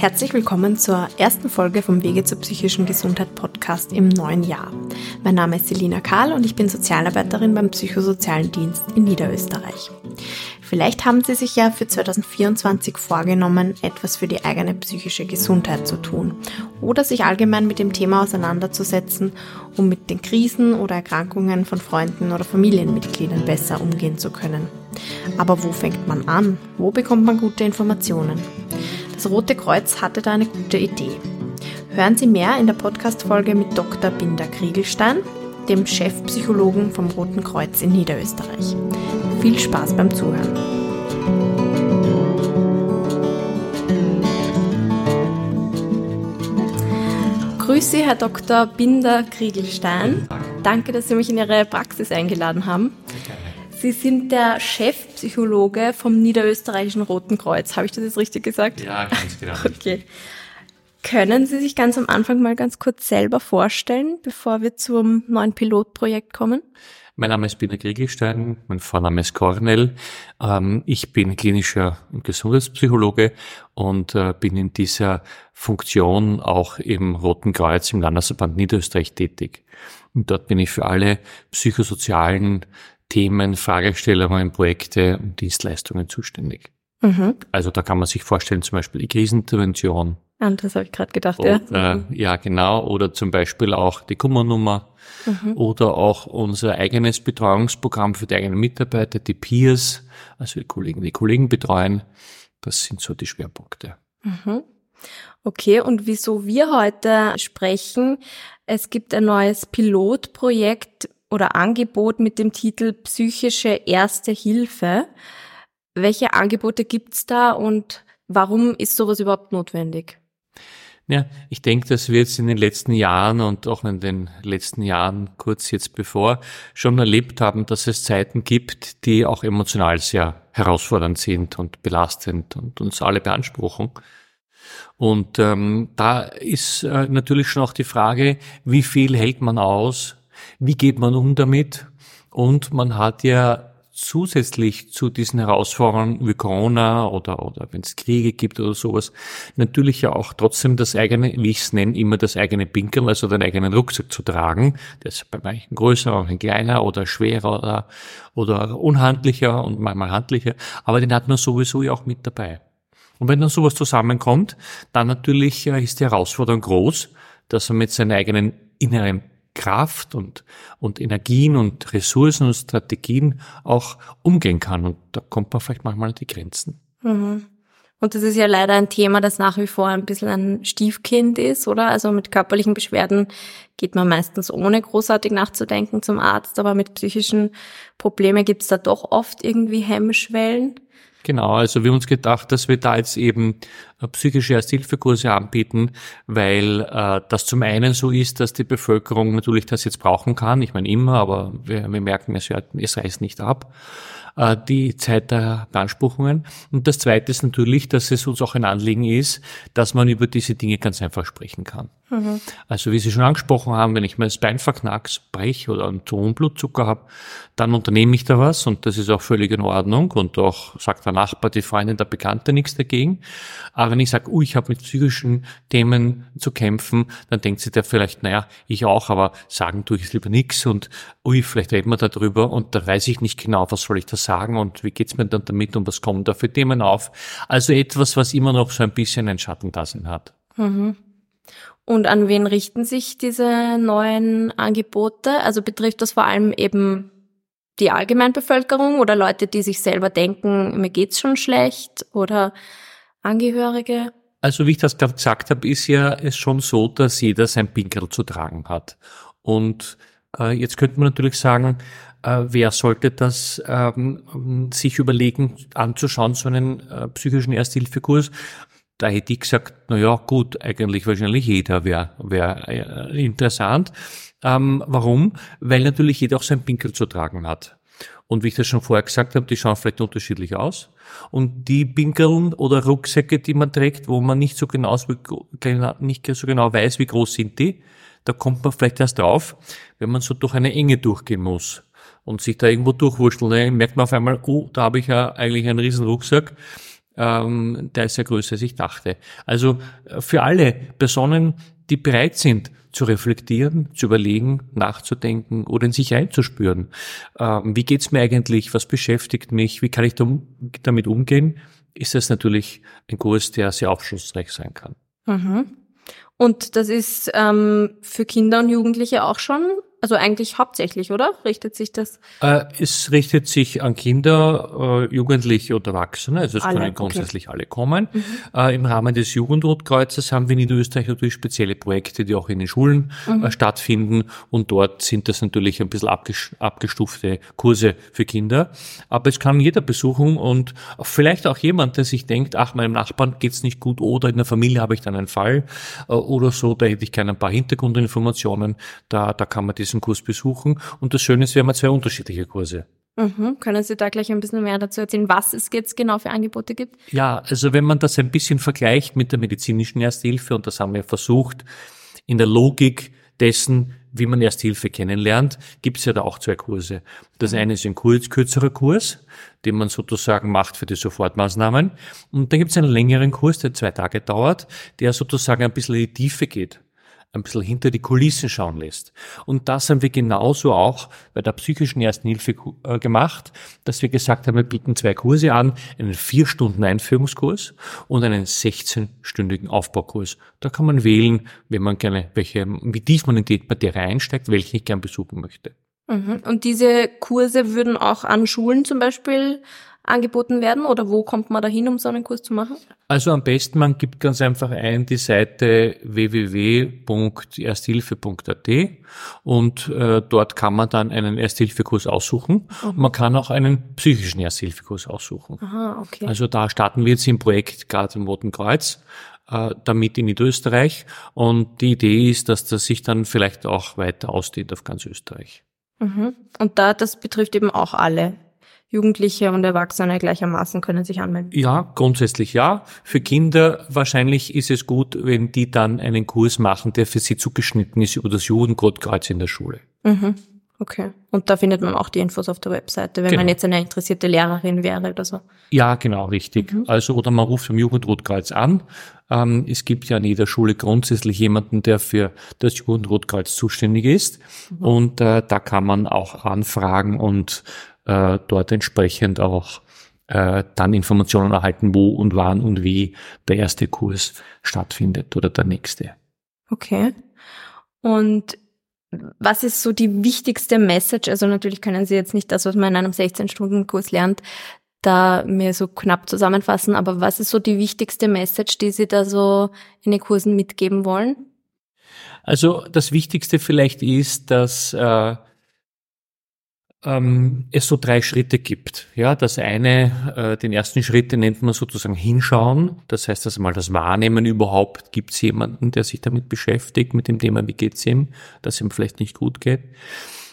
Herzlich willkommen zur ersten Folge vom Wege zur psychischen Gesundheit Podcast im neuen Jahr. Mein Name ist Selina Karl und ich bin Sozialarbeiterin beim Psychosozialen Dienst in Niederösterreich. Vielleicht haben Sie sich ja für 2024 vorgenommen, etwas für die eigene psychische Gesundheit zu tun oder sich allgemein mit dem Thema auseinanderzusetzen, um mit den Krisen oder Erkrankungen von Freunden oder Familienmitgliedern besser umgehen zu können. Aber wo fängt man an? Wo bekommt man gute Informationen? Das Rote Kreuz hatte da eine gute Idee. Hören Sie mehr in der Podcast-Folge mit Dr. Binder Kriegelstein, dem Chefpsychologen vom Roten Kreuz in Niederösterreich. Viel Spaß beim Zuhören. Grüße, Herr Dr. Binder Kriegelstein. Danke, dass Sie mich in Ihre Praxis eingeladen haben. Sie sind der Chefpsychologe vom Niederösterreichischen Roten Kreuz. Habe ich das jetzt richtig gesagt? Ja, ganz genau. Okay. Können Sie sich ganz am Anfang mal ganz kurz selber vorstellen, bevor wir zum neuen Pilotprojekt kommen? Mein Name ist Bina Kriegelstein, mein Vorname ist Cornell. Ähm, ich bin klinischer Gesundheitspsychologe und äh, bin in dieser Funktion auch im Roten Kreuz im Landesverband Niederösterreich tätig. Und dort bin ich für alle psychosozialen Themen, Fragestellungen, Projekte und Dienstleistungen zuständig. Mhm. Also da kann man sich vorstellen, zum Beispiel die Krisenintervention. das habe ich gerade gedacht, oder, ja. Äh, ja, genau. Oder zum Beispiel auch die Kummernummer. Mhm. Oder auch unser eigenes Betreuungsprogramm für die eigenen Mitarbeiter, die Peers, also die Kollegen, die Kollegen betreuen. Das sind so die Schwerpunkte. Mhm. Okay, und wieso wir heute sprechen, es gibt ein neues Pilotprojekt oder Angebot mit dem Titel Psychische Erste Hilfe. Welche Angebote gibt's da und warum ist sowas überhaupt notwendig? Ja, ich denke, dass wir jetzt in den letzten Jahren und auch in den letzten Jahren kurz jetzt bevor schon erlebt haben, dass es Zeiten gibt, die auch emotional sehr herausfordernd sind und belastend und uns alle beanspruchen. Und ähm, da ist äh, natürlich schon auch die Frage, wie viel hält man aus, wie geht man um damit? Und man hat ja zusätzlich zu diesen Herausforderungen wie Corona oder, oder wenn es Kriege gibt oder sowas, natürlich ja auch trotzdem das eigene, wie ich es nenne, immer das eigene Pinkel, also den eigenen Rucksack zu tragen. Der ist bei manchen größer, manchen kleiner oder schwerer oder, oder unhandlicher und manchmal handlicher, aber den hat man sowieso ja auch mit dabei. Und wenn dann sowas zusammenkommt, dann natürlich äh, ist die Herausforderung groß, dass man mit seinen eigenen inneren Kraft und, und Energien und Ressourcen und Strategien auch umgehen kann. Und da kommt man vielleicht manchmal an die Grenzen. Mhm. Und das ist ja leider ein Thema, das nach wie vor ein bisschen ein Stiefkind ist, oder? Also mit körperlichen Beschwerden geht man meistens ohne großartig nachzudenken zum Arzt, aber mit psychischen Problemen gibt's da doch oft irgendwie Hemmschwellen. Genau, also wir haben uns gedacht, dass wir da jetzt eben äh, psychische Ersthilfekurse anbieten, weil äh, das zum einen so ist, dass die Bevölkerung natürlich das jetzt brauchen kann. Ich meine immer, aber wir, wir merken, es, es reißt nicht ab äh, die Zeit der Beanspruchungen. Und das Zweite ist natürlich, dass es uns auch ein Anliegen ist, dass man über diese Dinge ganz einfach sprechen kann. Mhm. Also wie Sie schon angesprochen haben, wenn ich mir das Bein verknack's, brech oder einen hohen Blutzucker habe, dann unternehme ich da was und das ist auch völlig in Ordnung und auch sagt der Nachbar, die Freundin, der Bekannte nichts dagegen. Aber wenn ich sage, uh, ich habe mit psychischen Themen zu kämpfen, dann denkt sich der vielleicht, naja, ich auch, aber sagen tue ich es lieber nichts und ui, vielleicht reden wir darüber und da weiß ich nicht genau, was soll ich da sagen und wie geht's mir dann damit und was kommen da für Themen auf. Also etwas, was immer noch so ein bisschen ein Schattendasein hat. Mhm. Und an wen richten sich diese neuen Angebote? Also betrifft das vor allem eben die Allgemeinbevölkerung oder Leute, die sich selber denken, mir geht's schon schlecht oder Angehörige? Also wie ich das gerade gesagt habe, ist ja es schon so, dass jeder sein Pinkel zu tragen hat. Und äh, jetzt könnte man natürlich sagen, äh, wer sollte das ähm, sich überlegen, anzuschauen, so einen äh, psychischen Ersthilfekurs? da hätte ich gesagt, na ja, gut, eigentlich wahrscheinlich jeder wäre wär, äh, interessant. Ähm, warum? Weil natürlich jeder auch sein Pinkel zu tragen hat. Und wie ich das schon vorher gesagt habe, die schauen vielleicht unterschiedlich aus. Und die Pinkeln oder Rucksäcke, die man trägt, wo man nicht so genau, nicht so genau weiß, wie groß sind die, da kommt man vielleicht erst drauf, wenn man so durch eine Enge durchgehen muss und sich da irgendwo durchwurschteln. Dann merkt man auf einmal, oh, da habe ich ja eigentlich einen riesen Rucksack ähm, der ist ja größer, als ich dachte. Also äh, für alle Personen, die bereit sind, zu reflektieren, zu überlegen, nachzudenken oder in sich einzuspüren. Ähm, wie geht's mir eigentlich? Was beschäftigt mich? Wie kann ich damit umgehen? Ist das natürlich ein Kurs, der sehr aufschlussreich sein kann. Mhm. Und das ist ähm, für Kinder und Jugendliche auch schon also eigentlich hauptsächlich, oder? Richtet sich das? Äh, es richtet sich an Kinder, äh, Jugendliche und Erwachsene. Also es alle, können grundsätzlich okay. alle kommen. Mhm. Äh, Im Rahmen des Jugendrotkreuzes haben wir in Niederösterreich natürlich spezielle Projekte, die auch in den Schulen mhm. Äh, stattfinden. Und dort sind das natürlich ein bisschen abgestufte Kurse für Kinder. Aber es kann jeder besuchen und vielleicht auch jemand, der sich denkt, ach, meinem Nachbarn geht's nicht gut oder in der Familie habe ich dann einen Fall äh, oder so, da hätte ich gerne ein paar Hintergrundinformationen. Da, da kann man das diesen Kurs besuchen. Und das Schöne ist, wir haben zwei unterschiedliche Kurse. Mhm. Können Sie da gleich ein bisschen mehr dazu erzählen, was es jetzt genau für Angebote gibt? Ja, also wenn man das ein bisschen vergleicht mit der medizinischen Ersthilfe, und das haben wir versucht, in der Logik dessen, wie man Ersthilfe kennenlernt, gibt es ja da auch zwei Kurse. Das eine ist ein kurz, kürzerer Kurs, den man sozusagen macht für die Sofortmaßnahmen. Und dann gibt es einen längeren Kurs, der zwei Tage dauert, der sozusagen ein bisschen in die Tiefe geht ein bisschen hinter die Kulissen schauen lässt. Und das haben wir genauso auch bei der psychischen Ersten Hilfe äh, gemacht, dass wir gesagt haben, wir bieten zwei Kurse an, einen vier Stunden Einführungskurs und einen 16-stündigen Aufbaukurs. Da kann man wählen, wenn man gerne, welche, wie tief man in die Materie einsteigt, welchen ich gern besuchen möchte. Mhm. Und diese Kurse würden auch an Schulen zum Beispiel angeboten werden oder wo kommt man da hin, um so einen Kurs zu machen? Also am besten, man gibt ganz einfach ein die Seite www.ersthilfe.at und äh, dort kann man dann einen Ersthilfekurs aussuchen. Mhm. Man kann auch einen psychischen Ersthilfekurs aussuchen. Aha, okay. Also da starten wir jetzt im Projekt gerade im Roten Kreuz äh, damit in Niederösterreich und die Idee ist, dass das sich dann vielleicht auch weiter ausdehnt auf ganz Österreich. Mhm. Und da, das betrifft eben auch alle Jugendliche und Erwachsene gleichermaßen können sich anmelden? Ja, grundsätzlich ja. Für Kinder wahrscheinlich ist es gut, wenn die dann einen Kurs machen, der für sie zugeschnitten ist über das Jugendrotkreuz in der Schule. Mhm. Okay. Und da findet man auch die Infos auf der Webseite, wenn genau. man jetzt eine interessierte Lehrerin wäre oder so. Ja, genau, richtig. Mhm. Also, oder man ruft vom Jugendrotkreuz an. Ähm, es gibt ja in jeder Schule grundsätzlich jemanden, der für das Jugendrotkreuz zuständig ist. Mhm. Und äh, da kann man auch anfragen und äh, dort entsprechend auch äh, dann Informationen erhalten, wo und wann und wie der erste Kurs stattfindet oder der nächste. Okay. Und was ist so die wichtigste Message? Also natürlich können Sie jetzt nicht das, was man in einem 16-Stunden-Kurs lernt, da mir so knapp zusammenfassen, aber was ist so die wichtigste Message, die Sie da so in den Kursen mitgeben wollen? Also das Wichtigste vielleicht ist, dass äh, ähm, es so drei Schritte gibt. Ja, das eine, äh, den ersten Schritt, den nennt man sozusagen hinschauen. Das heißt, dass mal das Wahrnehmen überhaupt, gibt es jemanden, der sich damit beschäftigt, mit dem Thema, wie geht's ihm, dass ihm vielleicht nicht gut geht.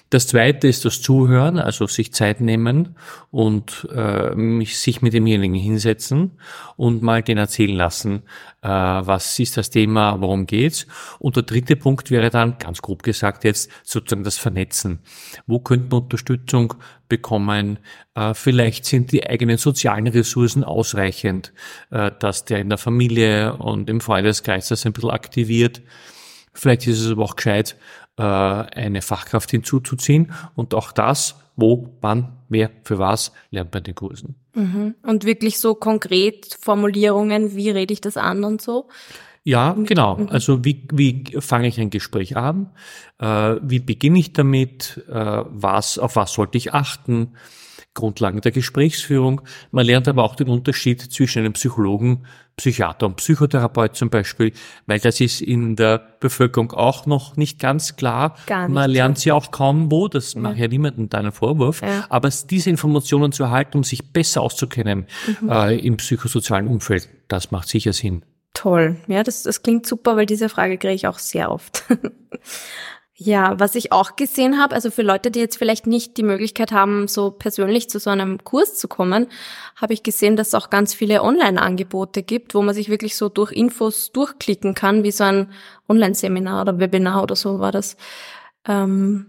Das zweite ist das Zuhören, also sich Zeit nehmen und äh, mich, sich mit demjenigen hinsetzen und mal den erzählen lassen, äh, was ist das Thema, worum geht's. Und der dritte Punkt wäre dann, ganz grob gesagt jetzt, sozusagen das Vernetzen. Wo könnte man Unterstützung bekommen? Äh, vielleicht sind die eigenen sozialen Ressourcen ausreichend, äh, dass der in der Familie und im Freundeskreis das ein bisschen aktiviert. Vielleicht ist es aber auch gescheit, äh, eine Fachkraft hinzuzuziehen. Und auch das, wo, wann, wer, für was, lernt man den Kursen. Mhm. Und wirklich so konkret Formulierungen, wie rede ich das an und so? Ja, genau. Mhm. Also wie, wie fange ich ein Gespräch an? Äh, wie beginne ich damit? Äh, was, auf was sollte ich achten? Grundlagen der Gesprächsführung. Man lernt aber auch den Unterschied zwischen einem Psychologen, Psychiater und Psychotherapeut zum Beispiel, weil das ist in der Bevölkerung auch noch nicht ganz klar. Gar nicht Man lernt sie auch kaum wo, das ja. macht ja niemandem deinen Vorwurf. Ja. Aber diese Informationen zu erhalten, um sich besser auszukennen mhm. äh, im psychosozialen Umfeld, das macht sicher Sinn. Toll. Ja, das, das klingt super, weil diese Frage kriege ich auch sehr oft. Ja, was ich auch gesehen habe, also für Leute, die jetzt vielleicht nicht die Möglichkeit haben, so persönlich zu so einem Kurs zu kommen, habe ich gesehen, dass es auch ganz viele Online-Angebote gibt, wo man sich wirklich so durch Infos durchklicken kann, wie so ein Online-Seminar oder Webinar oder so war das, ähm,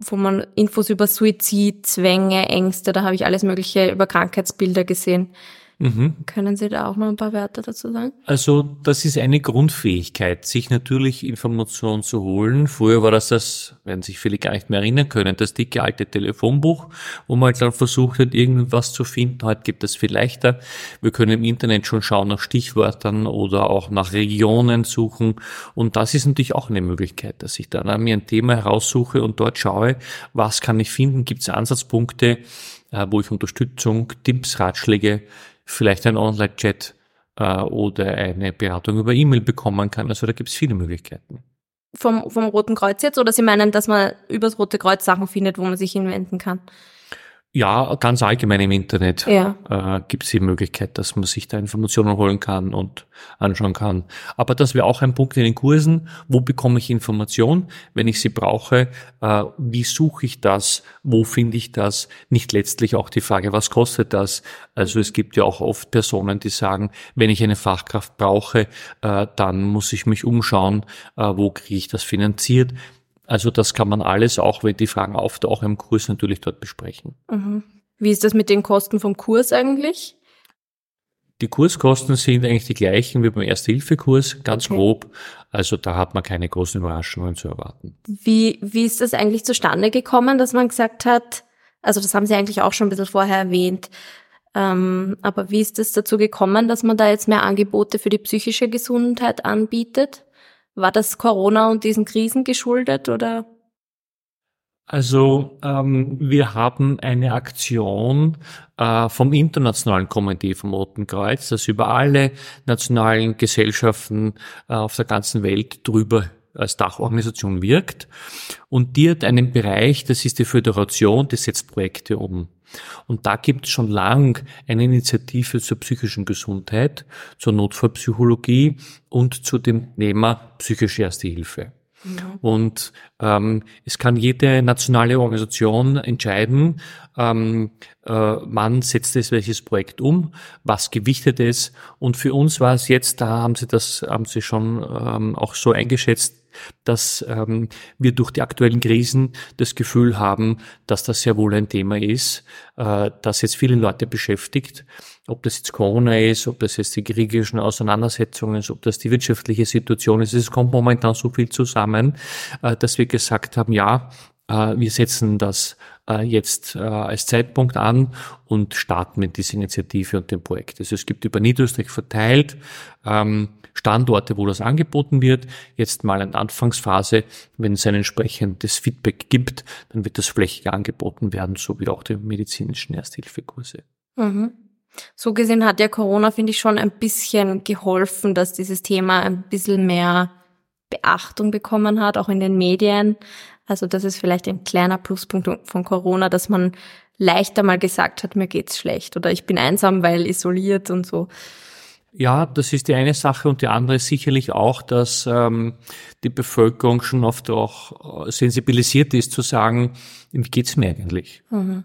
wo man Infos über Suizid, Zwänge, Ängste, da habe ich alles Mögliche über Krankheitsbilder gesehen. Mhm. Können Sie da auch noch ein paar Wörter dazu sagen? Also das ist eine Grundfähigkeit, sich natürlich Informationen zu holen. Früher war das das, werden sich viele gar nicht mehr erinnern können, das dicke alte Telefonbuch, wo man dann versucht hat, irgendwas zu finden. Heute gibt es viel leichter. Wir können im Internet schon schauen nach Stichwörtern oder auch nach Regionen suchen. Und das ist natürlich auch eine Möglichkeit, dass ich dann mir ein Thema heraussuche und dort schaue, was kann ich finden, gibt es Ansatzpunkte, äh, wo ich Unterstützung, Tipps, Ratschläge vielleicht ein Online-Chat äh, oder eine Beratung über E-Mail bekommen kann. Also da gibt es viele Möglichkeiten. Vom, vom Roten Kreuz jetzt oder Sie meinen, dass man über das Rote Kreuz Sachen findet, wo man sich hinwenden kann? Ja, ganz allgemein im Internet ja. äh, gibt es die Möglichkeit, dass man sich da Informationen holen kann und anschauen kann. Aber das wäre auch ein Punkt in den Kursen. Wo bekomme ich Information, wenn ich sie brauche? Äh, wie suche ich das? Wo finde ich das? Nicht letztlich auch die Frage, was kostet das? Also es gibt ja auch oft Personen, die sagen, wenn ich eine Fachkraft brauche, äh, dann muss ich mich umschauen, äh, wo kriege ich das finanziert. Also das kann man alles, auch wenn die Fragen auftauchen im Kurs, natürlich dort besprechen. Mhm. Wie ist das mit den Kosten vom Kurs eigentlich? Die Kurskosten sind eigentlich die gleichen wie beim Erste-Hilfe-Kurs, ganz okay. grob. Also da hat man keine großen Überraschungen zu erwarten. Wie, wie ist das eigentlich zustande gekommen, dass man gesagt hat, also das haben Sie eigentlich auch schon ein bisschen vorher erwähnt, ähm, aber wie ist es dazu gekommen, dass man da jetzt mehr Angebote für die psychische Gesundheit anbietet? War das Corona und diesen Krisen geschuldet oder? Also ähm, wir haben eine Aktion äh, vom Internationalen Komitee vom Roten Kreuz, das über alle nationalen Gesellschaften äh, auf der ganzen Welt drüber als Dachorganisation wirkt. Und die hat einen Bereich, das ist die Föderation, die setzt Projekte um. Und da gibt es schon lang eine Initiative zur psychischen Gesundheit, zur Notfallpsychologie und zu dem Thema psychische Erste Hilfe. Ja. Und ähm, es kann jede nationale Organisation entscheiden, ähm, äh, wann setzt es welches Projekt um, was gewichtet es. Und für uns war es jetzt, da haben Sie das, haben Sie schon ähm, auch so eingeschätzt, dass ähm, wir durch die aktuellen Krisen das Gefühl haben, dass das sehr wohl ein Thema ist, äh, das jetzt viele Leute beschäftigt. Ob das jetzt Corona ist, ob das jetzt die kriegerischen Auseinandersetzungen ist, ob das die wirtschaftliche Situation ist. Es kommt momentan so viel zusammen, äh, dass wir gesagt haben, ja, wir setzen das äh, jetzt äh, als Zeitpunkt an und starten mit dieser Initiative und dem Projekt. Also es gibt über Niederösterreich verteilt ähm, Standorte, wo das angeboten wird. Jetzt mal eine Anfangsphase, wenn es ein entsprechendes Feedback gibt, dann wird das flächig angeboten werden, so wie auch die medizinischen Ersthilfekurse. Mhm. So gesehen hat ja Corona, finde ich, schon ein bisschen geholfen, dass dieses Thema ein bisschen mehr Beachtung bekommen hat, auch in den Medien. Also das ist vielleicht ein kleiner Pluspunkt von Corona, dass man leichter mal gesagt hat, mir geht's schlecht oder ich bin einsam, weil isoliert und so. Ja, das ist die eine Sache und die andere ist sicherlich auch, dass ähm, die Bevölkerung schon oft auch äh, sensibilisiert ist zu sagen, wie geht's mir eigentlich? Mhm.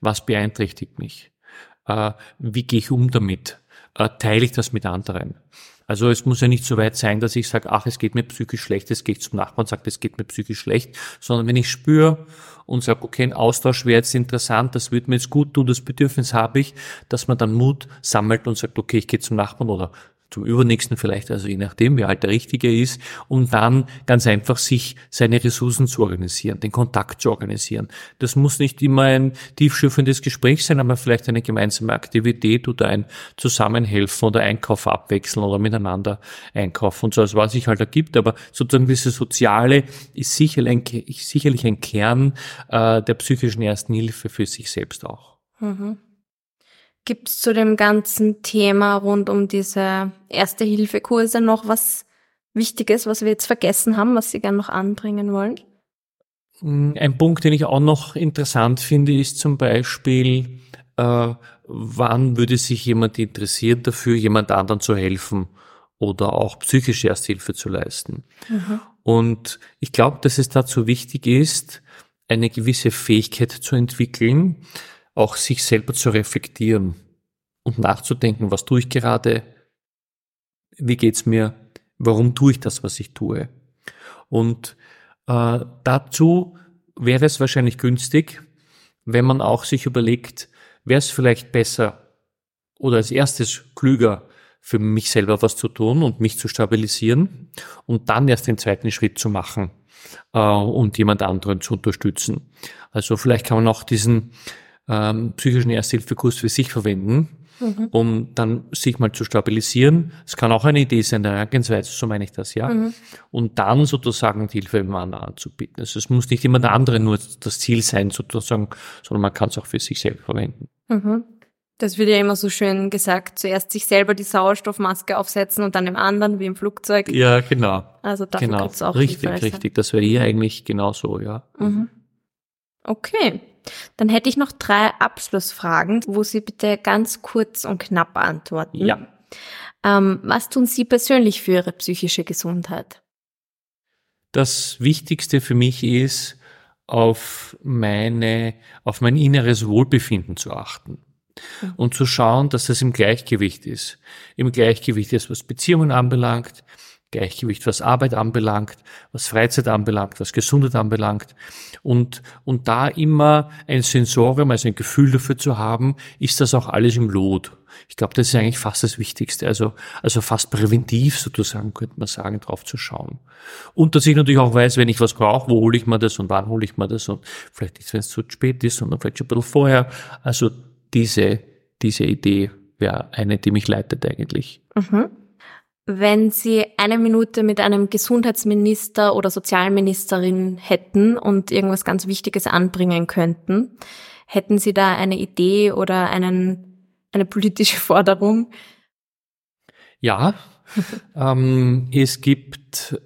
Was beeinträchtigt mich? Äh, wie gehe ich um damit? Äh, teile ich das mit anderen? Also es muss ja nicht so weit sein, dass ich sage, ach, es geht mir psychisch schlecht, es geht zum Nachbarn und sagt, es geht mir psychisch schlecht, sondern wenn ich spüre und sage, okay, ein Austausch wäre jetzt interessant, das würde mir jetzt gut tun, das Bedürfnis habe ich, dass man dann Mut sammelt und sagt, okay, ich gehe zum Nachbarn oder zum übernächsten vielleicht, also je nachdem, wie alt der Richtige ist, um dann ganz einfach sich seine Ressourcen zu organisieren, den Kontakt zu organisieren. Das muss nicht immer ein tiefschürfendes Gespräch sein, aber vielleicht eine gemeinsame Aktivität oder ein Zusammenhelfen oder Einkauf abwechseln oder miteinander einkaufen und so, also was sich halt ergibt. Aber sozusagen diese Soziale ist sicherlich ein, sicherlich ein Kern äh, der psychischen Ersten Hilfe für sich selbst auch. Mhm. Gibt es zu dem ganzen Thema rund um diese Erste-Hilfe-Kurse noch was Wichtiges, was wir jetzt vergessen haben, was Sie gerne noch anbringen wollen? Hm, ein Punkt, den ich auch noch interessant finde, ist zum Beispiel, äh, wann würde sich jemand interessieren dafür, jemand anderen zu helfen oder auch psychische Ersthilfe zu leisten. Mhm. Und ich glaube, dass es dazu wichtig ist, eine gewisse Fähigkeit zu entwickeln, auch sich selber zu reflektieren und nachzudenken, was tue ich gerade, wie geht's mir, warum tue ich das, was ich tue. Und äh, dazu wäre es wahrscheinlich günstig, wenn man auch sich überlegt, wäre es vielleicht besser, oder als erstes klüger für mich selber was zu tun und mich zu stabilisieren und dann erst den zweiten Schritt zu machen äh, und jemand anderen zu unterstützen. Also vielleicht kann man auch diesen ähm, psychischen Ersthilfekurs für sich verwenden, mhm. um dann sich mal zu stabilisieren. Es kann auch eine Idee sein, der Herangehensweise, so meine ich das, ja. Mhm. Und dann sozusagen die Hilfe dem anderen anzubieten. Also es muss nicht immer der andere nur das Ziel sein, sozusagen, sondern man kann es auch für sich selbst verwenden. Mhm. Das wird ja immer so schön gesagt, zuerst sich selber die Sauerstoffmaske aufsetzen und dann dem anderen wie im Flugzeug. Ja, genau. Also dafür genau. gibt's auch Richtig, richtig. Das wäre hier eigentlich genauso, ja. Mhm. Okay. Dann hätte ich noch drei Abschlussfragen, wo Sie bitte ganz kurz und knapp antworten. Ja. Ähm, was tun Sie persönlich für Ihre psychische Gesundheit? Das Wichtigste für mich ist, auf meine, auf mein inneres Wohlbefinden zu achten und zu schauen, dass das im Gleichgewicht ist. Im Gleichgewicht ist, was Beziehungen anbelangt, Gleichgewicht, was Arbeit anbelangt, was Freizeit anbelangt, was Gesundheit anbelangt. Und, und da immer ein Sensorium, also ein Gefühl dafür zu haben, ist das auch alles im Lot. Ich glaube, das ist eigentlich fast das Wichtigste. Also, also fast präventiv sozusagen, könnte man sagen, drauf zu schauen. Und dass ich natürlich auch weiß, wenn ich was brauche, wo hole ich mir das und wann hole ich mir das und vielleicht nicht, wenn es zu spät ist, sondern vielleicht schon ein bisschen vorher. Also diese, diese Idee wäre eine, die mich leitet eigentlich. Mhm. Wenn Sie eine Minute mit einem Gesundheitsminister oder Sozialministerin hätten und irgendwas ganz Wichtiges anbringen könnten, hätten Sie da eine Idee oder einen, eine politische Forderung? Ja, ähm, es gibt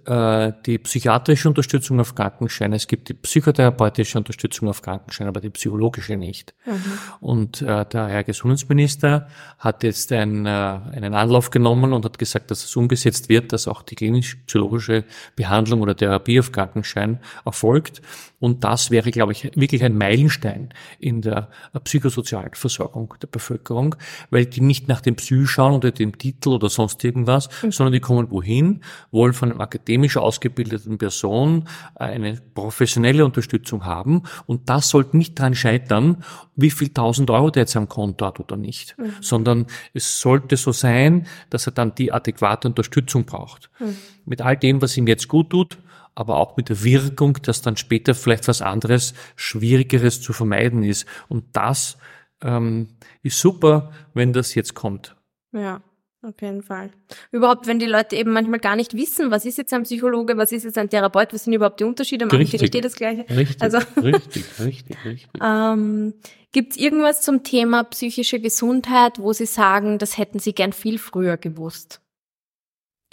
äh, die psychiatrische Unterstützung auf Krankenschein, es gibt die psychotherapeutische Unterstützung auf Krankenschein, aber die psychologische nicht. Mhm. Und äh, der Herr Gesundheitsminister hat jetzt ein, äh, einen Anlauf genommen und hat gesagt, dass es umgesetzt wird, dass auch die klinisch-psychologische Behandlung oder Therapie auf Krankenschein erfolgt. Und das wäre, glaube ich, wirklich ein Meilenstein in der psychosozialen Versorgung der Bevölkerung, weil die nicht nach dem Psy schauen oder dem Titel oder sonst irgendwas, mhm. sondern die kommen wohin, wollen von akademisch ausgebildeten Person eine professionelle Unterstützung haben. Und das sollte nicht daran scheitern, wie viel tausend Euro der jetzt am Konto hat oder nicht, mhm. sondern es sollte so sein, dass er dann die adäquate Unterstützung braucht. Mhm. Mit all dem, was ihm jetzt gut tut, aber auch mit der Wirkung, dass dann später vielleicht was anderes, Schwierigeres zu vermeiden ist. Und das ähm, ist super, wenn das jetzt kommt. Ja. Auf jeden Fall. Überhaupt, wenn die Leute eben manchmal gar nicht wissen, was ist jetzt ein Psychologe, was ist jetzt ein Therapeut, was sind überhaupt die Unterschiede, nicht eh das Gleiche. Richtig, also, richtig, richtig, richtig. ähm, Gibt es irgendwas zum Thema psychische Gesundheit, wo Sie sagen, das hätten Sie gern viel früher gewusst?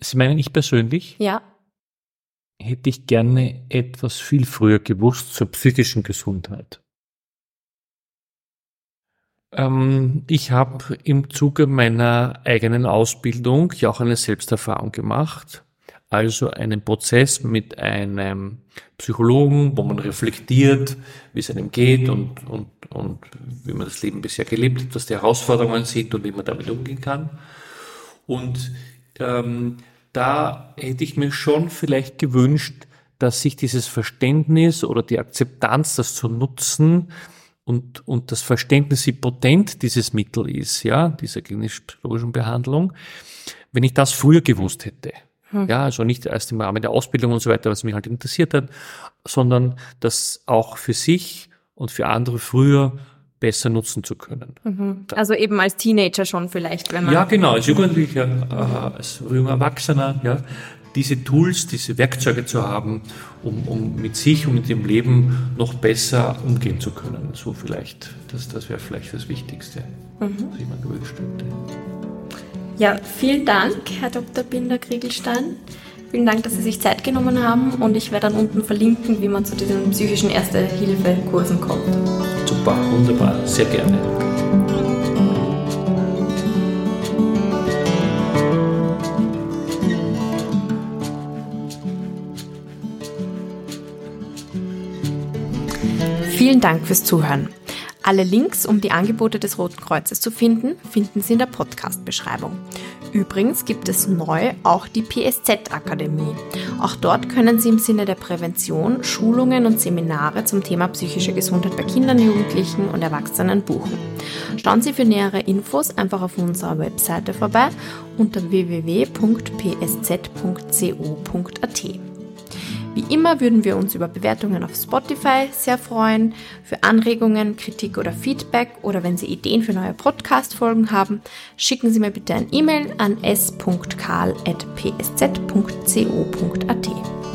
Sie meinen ich persönlich? Ja hätte ich gerne etwas viel früher gewusst zur psychischen Gesundheit. Ähm, ich habe im Zuge meiner eigenen Ausbildung ja auch eine Selbsterfahrung gemacht. Also einen Prozess mit einem Psychologen, wo man reflektiert, wie es einem geht und, und, und wie man das Leben bisher gelebt hat, was die Herausforderungen sind und wie man damit umgehen kann. Und ähm, da hätte ich mir schon vielleicht gewünscht, dass sich dieses Verständnis oder die Akzeptanz, das zu nutzen und, und das Verständnis, wie potent dieses Mittel ist, ja, dieser klinisch-psychologischen Behandlung, wenn ich das früher gewusst hätte. Hm. Ja, also nicht erst im Rahmen der Ausbildung und so weiter, was mich halt interessiert hat, sondern das auch für sich und für andere früher besser nutzen zu können. Mhm. Also eben als Teenager schon vielleicht, wenn man. Ja, genau, als Jugendlicher, äh, als junger Erwachsener, ja, diese Tools, diese Werkzeuge zu haben, um, um mit sich und mit dem Leben noch besser umgehen zu können. So vielleicht, das, das wäre vielleicht das Wichtigste, mhm. was ich mir gewünscht hätte. Ja, vielen Dank, Herr Dr. Binder-Kriegelstein. Vielen Dank, dass Sie sich Zeit genommen haben und ich werde dann unten verlinken, wie man zu diesen psychischen Erste-Hilfe-Kursen kommt. Super, wunderbar, sehr gerne. Dank fürs Zuhören. Alle Links, um die Angebote des Roten Kreuzes zu finden, finden Sie in der Podcast-Beschreibung. Übrigens gibt es neu auch die PSZ-Akademie. Auch dort können Sie im Sinne der Prävention Schulungen und Seminare zum Thema psychische Gesundheit bei Kindern, Jugendlichen und Erwachsenen buchen. Schauen Sie für nähere Infos einfach auf unserer Webseite vorbei unter www.psz.co.at. Wie immer würden wir uns über Bewertungen auf Spotify sehr freuen. Für Anregungen, Kritik oder Feedback oder wenn Sie Ideen für neue Podcast-Folgen haben, schicken Sie mir bitte ein E-Mail an s.karl.psz.co.at.